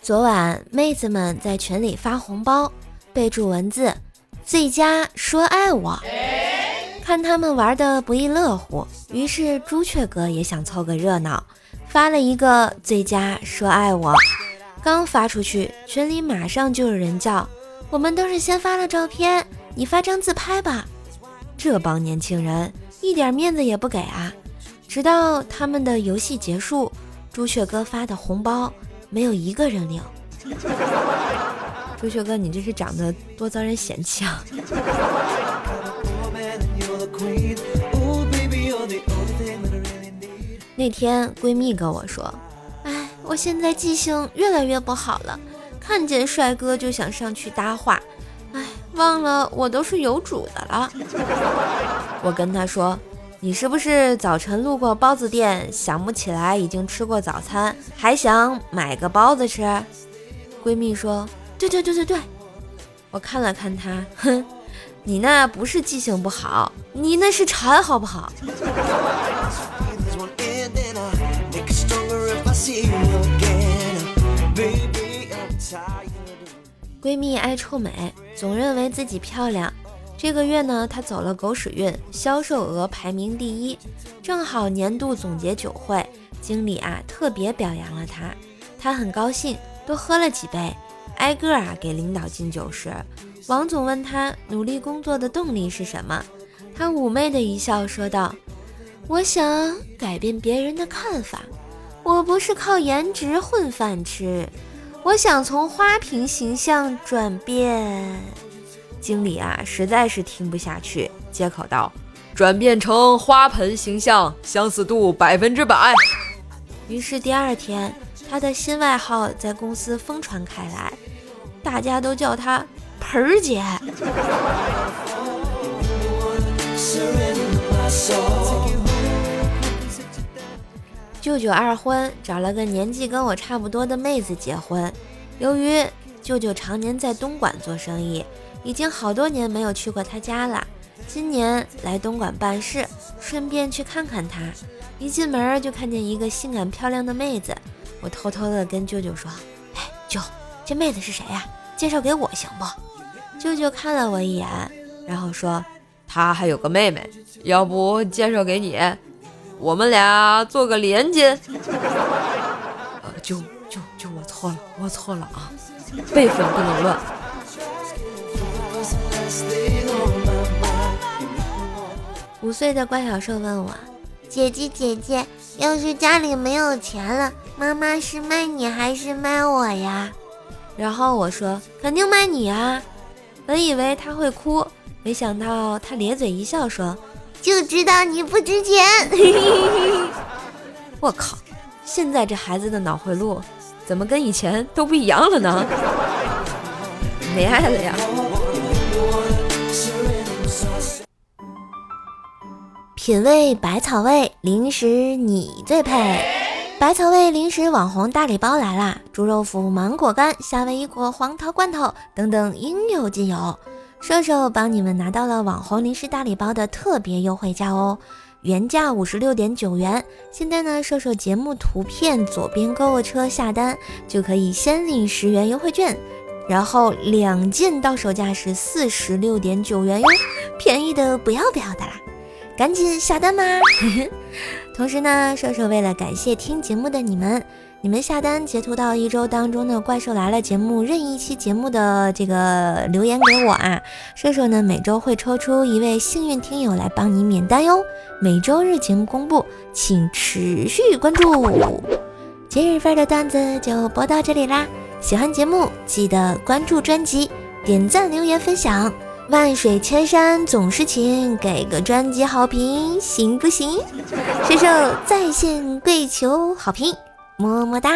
昨晚妹子们在群里发红包，备注文字“最佳说爱我”，看他们玩的不亦乐乎，于是朱雀哥也想凑个热闹，发了一个“最佳说爱我”。刚发出去，群里马上就有人叫：“我们都是先发了照片，你发张自拍吧。”这帮年轻人一点面子也不给啊！直到他们的游戏结束，朱雀哥发的红包。没有一个人领，朱雀哥，你这是长得多遭人嫌弃啊！那天闺蜜跟我说：“哎，我现在记性越来越不好了，看见帅哥就想上去搭话，哎，忘了我都是有主的了。”我跟她说。你是不是早晨路过包子店，想不起来已经吃过早餐，还想买个包子吃？闺蜜说：“对对对对对。”我看了看她，哼，你那不是记性不好，你那是馋，好不好？闺蜜爱臭美，总认为自己漂亮。这个月呢，他走了狗屎运，销售额排名第一。正好年度总结酒会，经理啊特别表扬了他，他很高兴，多喝了几杯，挨个啊给领导敬酒时，王总问他努力工作的动力是什么，他妩媚的一笑说道：“我想改变别人的看法，我不是靠颜值混饭吃，我想从花瓶形象转变。”经理啊，实在是听不下去，接口道：“转变成花盆形象，相似度百分之百。”于是第二天，他的新外号在公司疯传开来，大家都叫他盆儿姐。舅舅二婚，找了个年纪跟我差不多的妹子结婚。由于舅舅常年在东莞做生意。已经好多年没有去过他家了，今年来东莞办事，顺便去看看他。一进门就看见一个性感漂亮的妹子，我偷偷的跟舅舅说：“哎，舅，这妹子是谁呀？介绍给我行不？”舅舅看了我一眼，然后说：“她还有个妹妹，要不介绍给你，我们俩做个连襟。” 呃，舅舅舅，我错了，我错了啊，辈分不能乱。五岁的怪小兽问我：“姐姐姐姐，要是家里没有钱了，妈妈是卖你还是卖我呀？”然后我说：“肯定卖你啊！”本以为他会哭，没想到他咧嘴一笑说：“就知道你不值钱。”我靠！现在这孩子的脑回路怎么跟以前都不一样了呢？没爱了呀！品味百草味零食，你最配！百草味零食网红大礼包来啦！猪肉脯、芒果干、夏威夷果、黄桃罐头等等应有尽有。瘦瘦帮你们拿到了网红零食大礼包的特别优惠价哦，原价五十六点九元，现在呢，瘦瘦节目图片左边购物车下单就可以先领十元优惠券，然后两件到手价是四十六点九元哟，便宜的不要不要的啦！赶紧下单吧？同时呢，射手为了感谢听节目的你们，你们下单截图到一周当中的《怪兽来了》节目任意一期节目的这个留言给我啊，射手呢每周会抽出一位幸运听友来帮你免单哟。每周日节目公布，请持续关注。今日份的段子就播到这里啦，喜欢节目记得关注专辑，点赞、留言、分享。万水千山总是情，给个专辑好评行不行？射手在线跪求好评，么么哒。